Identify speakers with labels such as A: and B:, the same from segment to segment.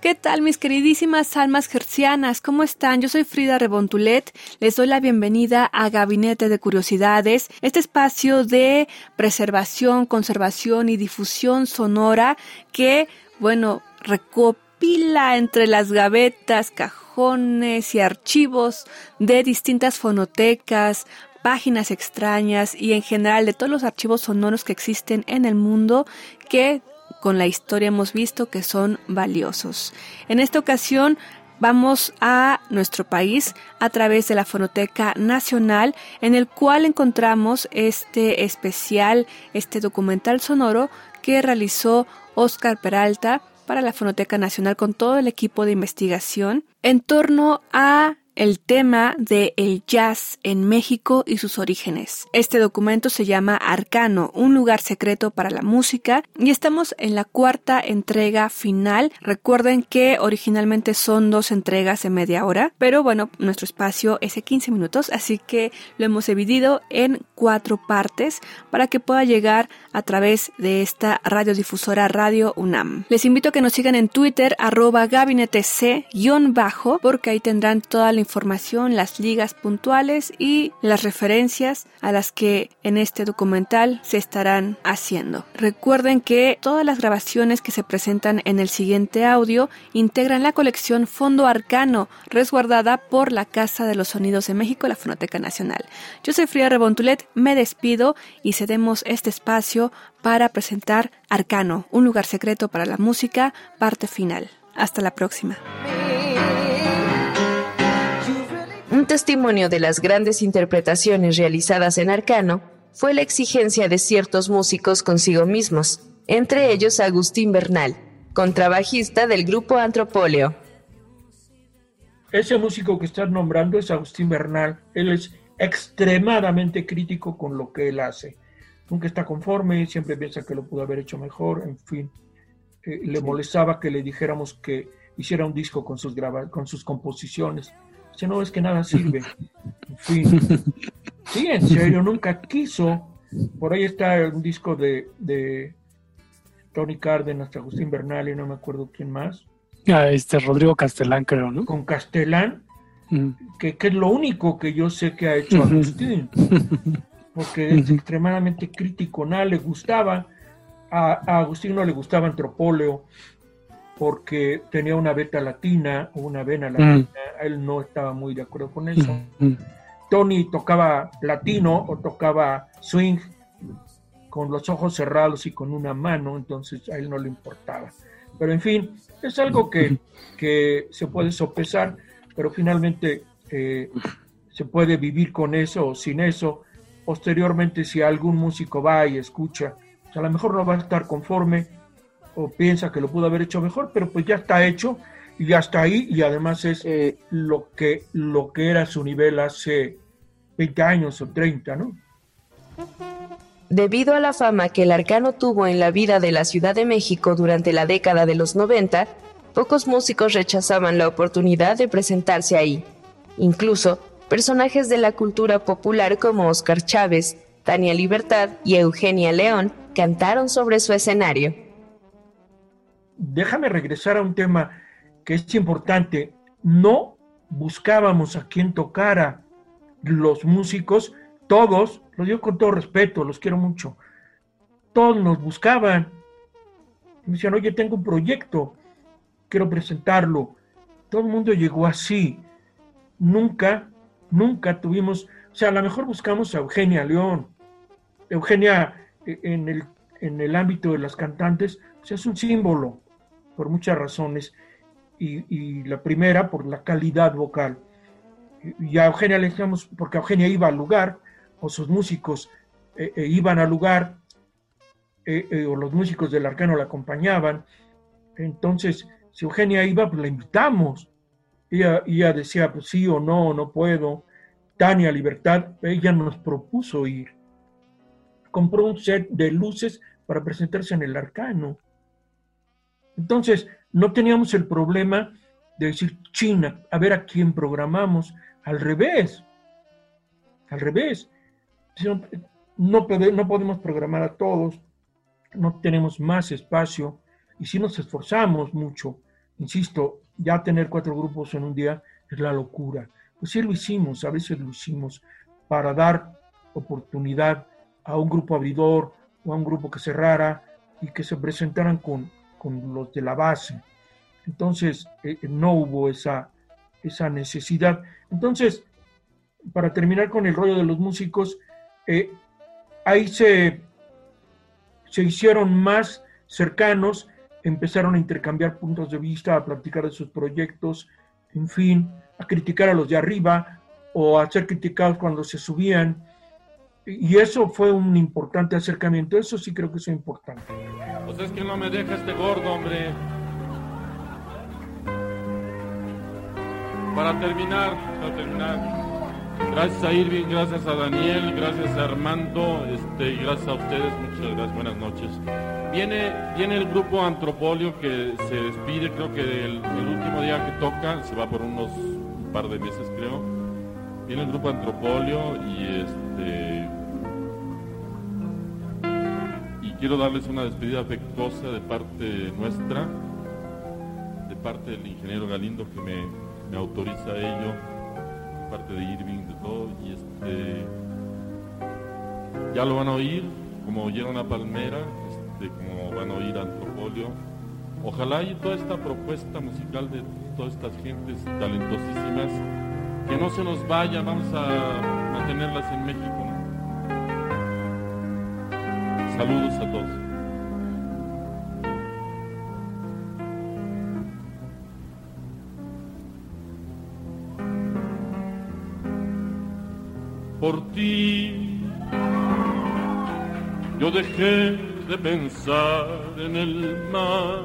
A: ¿Qué tal mis queridísimas almas gercianas? ¿Cómo están? Yo soy Frida Rebontulet. Les doy la bienvenida a Gabinete de Curiosidades, este espacio de preservación, conservación y difusión sonora que, bueno, recopila entre las gavetas, cajones y archivos de distintas fonotecas, páginas extrañas y en general de todos los archivos sonoros que existen en el mundo que con la historia hemos visto que son valiosos. En esta ocasión vamos a nuestro país a través de la Fonoteca Nacional, en el cual encontramos este especial, este documental sonoro que realizó Oscar Peralta para la Fonoteca Nacional con todo el equipo de investigación en torno a el tema de el jazz en México y sus orígenes. Este documento se llama Arcano, un lugar secreto para la música y estamos en la cuarta entrega final. Recuerden que originalmente son dos entregas de media hora, pero bueno, nuestro espacio es de 15 minutos, así que lo hemos dividido en cuatro partes para que pueda llegar a través de esta radiodifusora Radio UNAM. Les invito a que nos sigan en Twitter arroba gabinete c-bajo porque ahí tendrán toda la información, las ligas puntuales y las referencias a las que en este documental se estarán haciendo. Recuerden que todas las grabaciones que se presentan en el siguiente audio integran la colección Fondo Arcano, resguardada por la Casa de los Sonidos de México, la Fonoteca Nacional. Yo soy Frida Rebontulet, me despido y cedemos este espacio para presentar Arcano, un lugar secreto para la música, parte final. Hasta la próxima.
B: Testimonio de las grandes interpretaciones realizadas en Arcano fue la exigencia de ciertos músicos consigo mismos, entre ellos Agustín Bernal, contrabajista del grupo Antropóleo.
C: Ese músico que estás nombrando es Agustín Bernal. Él es extremadamente crítico con lo que él hace. Nunca está conforme, siempre piensa que lo pudo haber hecho mejor, en fin. Eh, le molestaba que le dijéramos que hiciera un disco con sus, con sus composiciones si no es que nada sirve. En fin. Sí, en serio, nunca quiso. Por ahí está un disco de, de Tony Cárdenas, Agustín Bernal y no me acuerdo quién más.
D: Ah, este Rodrigo Castelán, creo, ¿no?
C: Con Castelán, mm. que, es lo único que yo sé que ha hecho Agustín. Porque es extremadamente crítico, nada le gustaba. A, a Agustín no le gustaba Antropóleo, porque tenía una beta latina o una vena latina, mm. él no estaba muy de acuerdo con eso. Mm, mm. Tony tocaba latino o tocaba swing con los ojos cerrados y con una mano, entonces a él no le importaba. Pero en fin, es algo que, que se puede sopesar, pero finalmente eh, se puede vivir con eso o sin eso. Posteriormente, si algún músico va y escucha, pues a lo mejor no va a estar conforme, o piensa que lo pudo haber hecho mejor, pero pues ya está hecho y ya está ahí y además es eh, lo, que, lo que era su nivel hace 20 años o 30, ¿no?
B: Debido a la fama que el arcano tuvo en la vida de la Ciudad de México durante la década de los 90, pocos músicos rechazaban la oportunidad de presentarse ahí. Incluso, personajes de la cultura popular como Oscar Chávez, Tania Libertad y Eugenia León cantaron sobre su escenario
C: déjame regresar a un tema que es importante. No buscábamos a quien tocara. Los músicos, todos, lo digo con todo respeto, los quiero mucho, todos nos buscaban. Me decían, oye, tengo un proyecto, quiero presentarlo. Todo el mundo llegó así. Nunca, nunca tuvimos, o sea, a lo mejor buscamos a Eugenia León. Eugenia, eh, en el, en el ámbito de las cantantes, pues es un símbolo por muchas razones, y, la primera por la calidad vocal. Y a Eugenia le decíamos, porque Eugenia iba al lugar, o sus músicos eh, eh, iban al lugar, eh, o los músicos del arcano la acompañaban, entonces si Eugenia iba, pues la invitamos. Ella, ella decía, pues sí o no, no puedo. Tania Libertad, ella nos propuso ir. Compró un set de luces para presentarse en el arcano. Entonces, no teníamos el problema de decir, China, a ver a quién programamos. Al revés, al revés. No, no podemos programar a todos, no tenemos más espacio y si nos esforzamos mucho, insisto, ya tener cuatro grupos en un día es la locura. Pues sí lo hicimos, a veces lo hicimos para dar oportunidad a un grupo abridor o a un grupo que cerrara y que se presentaran con, con los de la base. Entonces, eh, eh, no hubo esa, esa necesidad. Entonces, para terminar con el rollo de los músicos, eh, ahí se, se hicieron más cercanos, empezaron a intercambiar puntos de vista, a platicar de sus proyectos, en fin, a criticar a los de arriba o a ser criticados cuando se subían. Y eso fue un importante acercamiento, eso sí creo que es importante.
E: Pues es que no me deja este gordo, hombre. Para terminar, para terminar, Gracias a Irving, gracias a Daniel, gracias a Armando, este, gracias a ustedes, muchas gracias, buenas noches. Viene, viene el grupo Antropolio que se despide, creo que el, último día que toca, se va por unos un par de meses creo. Viene el grupo Antropolio y este quiero darles una despedida afectuosa de parte nuestra, de parte del ingeniero Galindo que me, me autoriza ello parte de Irving, de todo, y este, ya lo van a oír, como oyeron a Palmera, este, como van a oír a Antropolio. Ojalá y toda esta propuesta musical de todas estas gentes talentosísimas, que no se nos vaya, vamos a mantenerlas en México. Saludos a todos. por ti. Yo dejé de pensar en el mar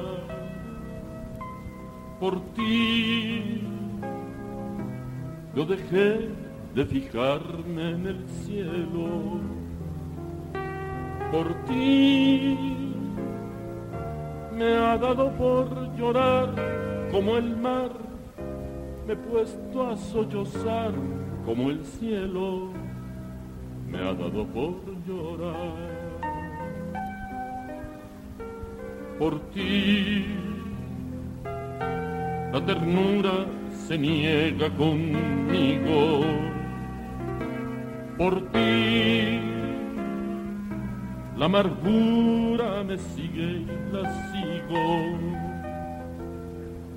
E: por ti. Yo dejé de fijarme en el cielo por ti. Me ha dado por llorar como el mar, me he puesto a sollozar como el cielo me ha dado por llorar. Por ti, la ternura se niega conmigo. Por ti, la amargura me sigue y la sigo.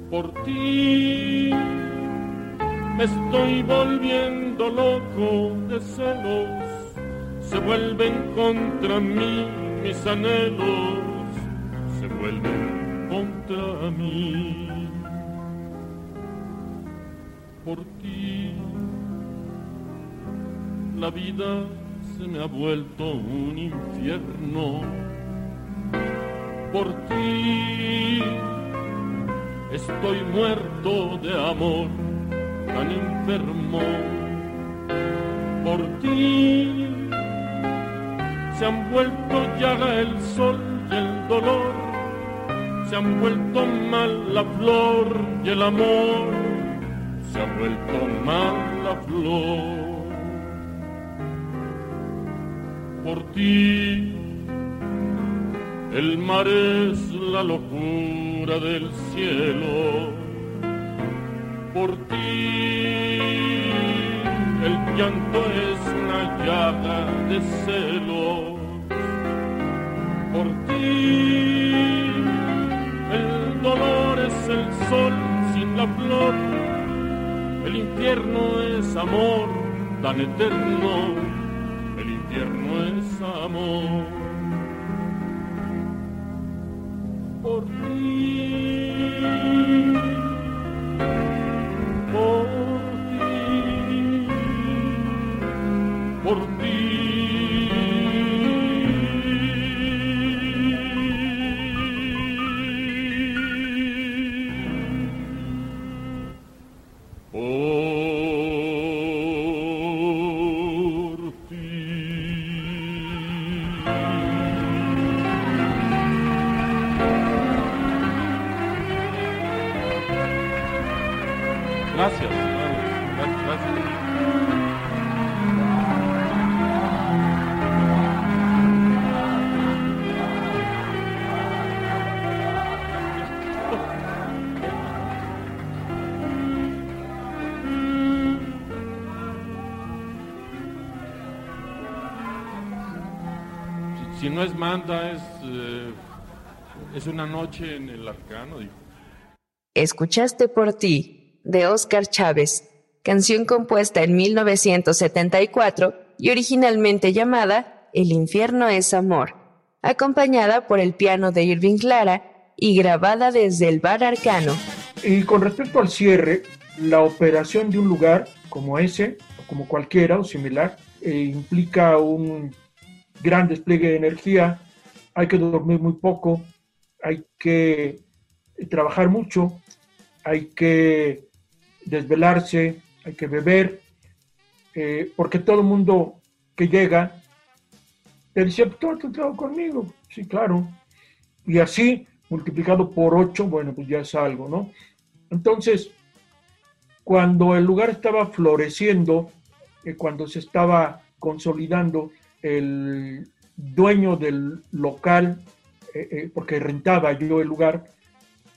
E: Por ti, me estoy volviendo loco de celos se vuelven contra mí mis anhelos, se vuelven contra mí. Por ti la vida se me ha vuelto un infierno. Por ti estoy muerto de amor, tan enfermo. Por ti se han vuelto llaga el sol y el dolor, se han vuelto mal la flor y el amor, se ha vuelto mal la flor. Por ti, el mar es la locura del cielo. Por ti, el llanto es una llaga de celos. Por ti, el dolor es el sol sin la flor, el infierno es amor tan eterno, el infierno es amor. Por ti. Si no es manda, es, eh, es una noche en el arcano. Dijo.
B: Escuchaste por ti, de Oscar Chávez, canción compuesta en 1974 y originalmente llamada El infierno es amor, acompañada por el piano de Irving Clara y grabada desde el bar arcano.
C: Y con respecto al cierre, la operación de un lugar como ese, o como cualquiera o similar, eh, implica un gran despliegue de energía, hay que dormir muy poco, hay que trabajar mucho, hay que desvelarse, hay que beber, eh, porque todo el mundo que llega te dice, tú has conmigo, sí, claro, y así multiplicado por ocho, bueno, pues ya es algo, ¿no? Entonces, cuando el lugar estaba floreciendo, eh, cuando se estaba consolidando, el dueño del local, eh, eh, porque rentaba yo el lugar,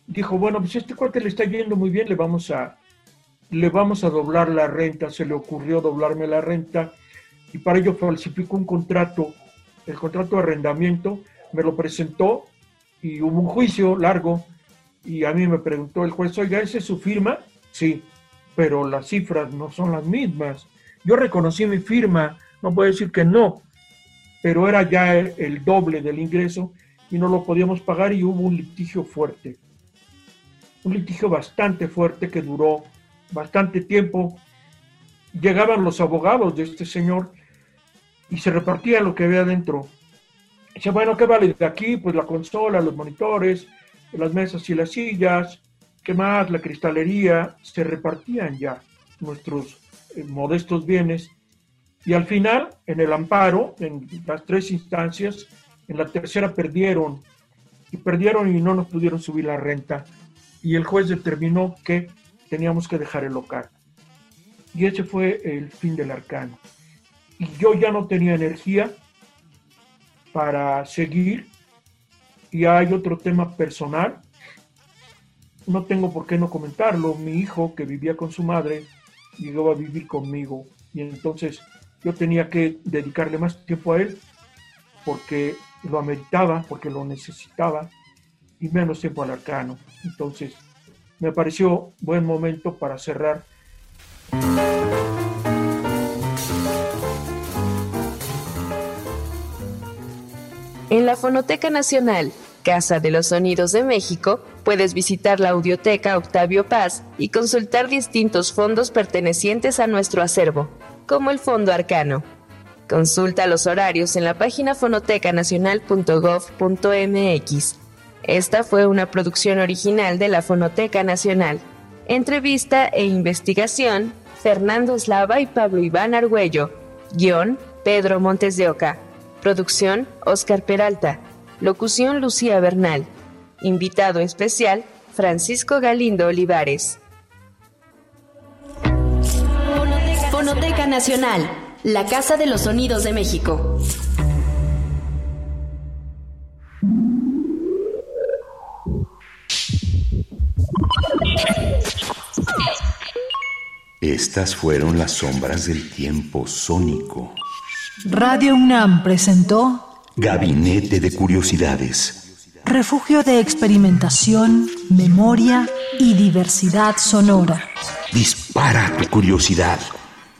C: dijo, bueno, pues este cuate le está yendo muy bien, le vamos a, le vamos a doblar la renta, se le ocurrió doblarme la renta y para ello falsificó un contrato, el contrato de arrendamiento, me lo presentó y hubo un juicio largo y a mí me preguntó el juez, oiga, ¿esa es su firma? Sí, pero las cifras no son las mismas. Yo reconocí mi firma, no puedo decir que no, pero era ya el, doble del ingreso y no lo podíamos pagar y hubo un litigio fuerte. Un litigio bastante fuerte que duró bastante tiempo. Llegaban los abogados de este señor y se repartía lo que había dentro. Dice, bueno, ¿qué vale de aquí? Pues la consola, los monitores, las mesas y las sillas, ¿qué más? La cristalería, se repartían ya nuestros eh, modestos bienes y al final, en el amparo, en las tres instancias, en la tercera perdieron y perdieron y no nos pudieron subir la renta. Y el juez determinó que teníamos que dejar el local. Y ese fue el fin del arcano. Y yo ya no tenía energía para seguir. Y hay otro tema personal. No tengo por qué no comentarlo. Mi hijo, que vivía con su madre, llegó a vivir conmigo. Y entonces yo tenía que dedicarle más tiempo a él porque lo ameritaba, porque lo necesitaba y menos tiempo al arcano. Entonces, me pareció buen momento para cerrar.
B: En la Fonoteca Nacional, Casa de los Sonidos de México, puedes visitar la Audioteca Octavio Paz y consultar distintos fondos pertenecientes a nuestro acervo como el Fondo Arcano. Consulta los horarios en la página fonotecanacional.gov.mx. Esta fue una producción original de la Fonoteca Nacional. Entrevista e investigación, Fernando Eslava y Pablo Iván Argüello. Guión, Pedro Montes de Oca. Producción, Oscar Peralta. Locución, Lucía Bernal. Invitado especial, Francisco Galindo Olivares. Fonoteca Nacional, la Casa de los Sonidos de México.
F: Estas fueron las sombras del tiempo sónico.
G: Radio UNAM presentó
F: Gabinete de Curiosidades.
G: Refugio de experimentación, memoria y diversidad sonora.
F: Dispara tu curiosidad